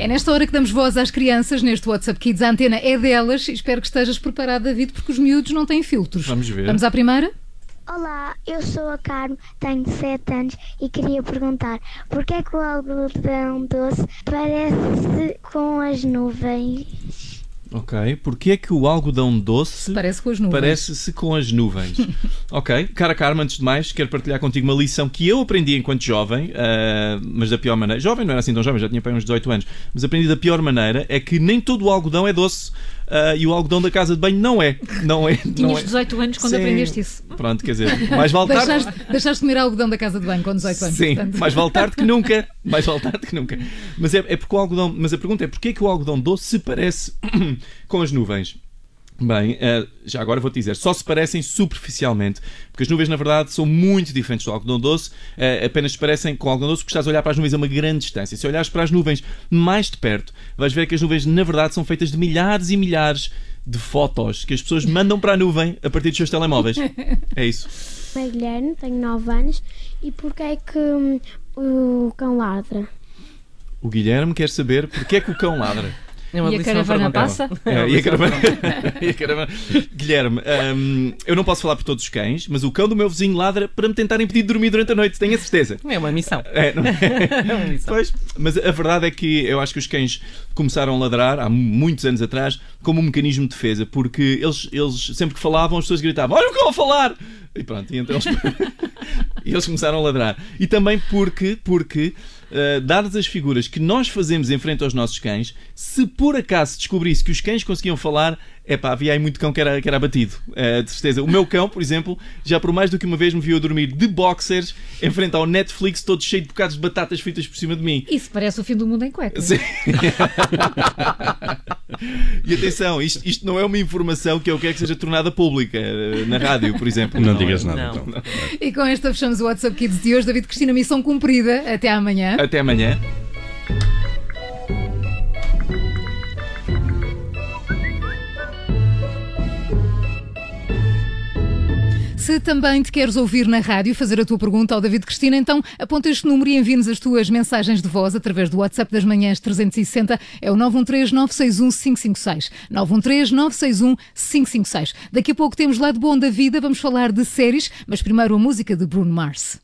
É nesta hora que damos voz às crianças, neste WhatsApp Kids. A antena é delas. Espero que estejas preparado, David, porque os miúdos não têm filtros. Vamos ver. Vamos à primeira? Olá, eu sou a Carmo, tenho 7 anos e queria perguntar porquê é que o algodão doce parece com as nuvens? Ok. Porquê é que o algodão doce Parece com as nuvens. parece-se com as nuvens? ok. Cara Carmen, antes de mais, quero partilhar contigo uma lição que eu aprendi enquanto jovem, ah, mas da pior maneira. Jovem não era assim tão jovem, já tinha para uns 18 anos, mas aprendi da pior maneira é que nem todo o algodão é doce. Ah, e o algodão da casa de banho não é. Não é. Não Tinhas é. 18 anos quando Sim. aprendeste isso. Pronto, quer dizer, mais vale tarde. Deixaste, deixaste de comer algodão da casa de banho com 18 anos. Sim, portanto. mais vale tarde que nunca. Mais vale tarde que nunca. Mas é, é porque o algodão. Mas a pergunta é porquê que o algodão doce se parece com as nuvens? Bem, eh, já agora vou-te dizer, só se parecem superficialmente, porque as nuvens, na verdade, são muito diferentes do algodão doce, eh, apenas se parecem com o algodão doce porque estás a olhar para as nuvens a uma grande distância. Se olhares para as nuvens mais de perto, vais ver que as nuvens, na verdade, são feitas de milhares e milhares de fotos que as pessoas mandam para a nuvem a partir dos seus telemóveis. É isso. Meu Guilherme, tenho 9 anos e porquê é que hum, o cão ladra? O Guilherme quer saber porque é que o cão ladra. E É uma a belíssima caravana passa? É, e a caravana... e a caravana- Guilherme, hum, eu não posso falar por todos os cães, mas o cão do meu vizinho ladra para me tentar impedir de dormir durante a noite, tenho a certeza. É uma missão. É, não é? É uma missão. Pois, mas a verdade é que eu acho que os cães começaram a ladrar há muitos anos atrás como um mecanismo de defesa, porque eles, eles sempre que falavam, as pessoas gritavam: Olha o cão a falar! E pronto, e então eles, e eles começaram a ladrar. E também porque, porque uh, dadas as figuras que nós fazemos em frente aos nossos cães, se por acaso descobrisse que os cães conseguiam falar, é pá, havia aí muito cão que era, que era abatido. Uh, de certeza. O meu cão, por exemplo, já por mais do que uma vez me viu a dormir de boxers em frente ao Netflix, todo cheio de bocados de batatas fritas por cima de mim. Isso parece o fim do mundo em cuecas. Sim. e atenção, isto, isto não é uma informação que eu quero que seja tornada pública eh, na rádio, por exemplo. Não é. digas nada, Não. então. E com esta fechamos o WhatsApp Kids de hoje. David Cristina, missão cumprida. Até amanhã. Até amanhã. Se também te queres ouvir na rádio, fazer a tua pergunta ao David Cristina, então aponta este número e envia-nos as tuas mensagens de voz através do WhatsApp das manhãs 360. É o 913 961 556. 913 961 556. Daqui a pouco temos lá de bom da vida, vamos falar de séries, mas primeiro a música de Bruno Mars.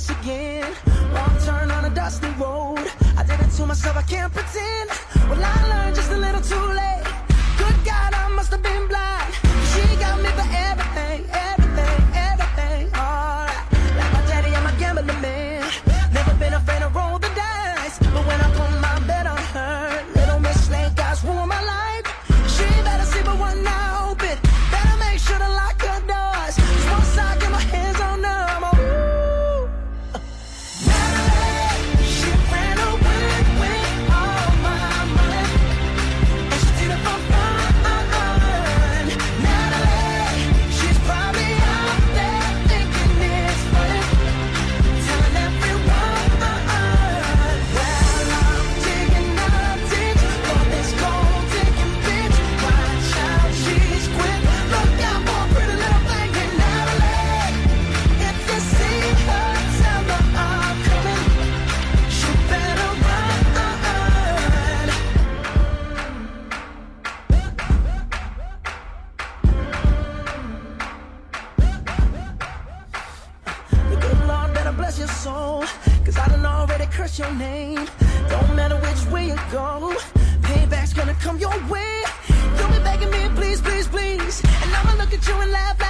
This again. Wrong turn on a dusty road. I did it to myself, I can't pretend. Well, I learned cursed your name. Don't matter which way you go, payback's gonna come your way. You'll be begging me, please, please, please. And I'ma look at you and laugh, laugh.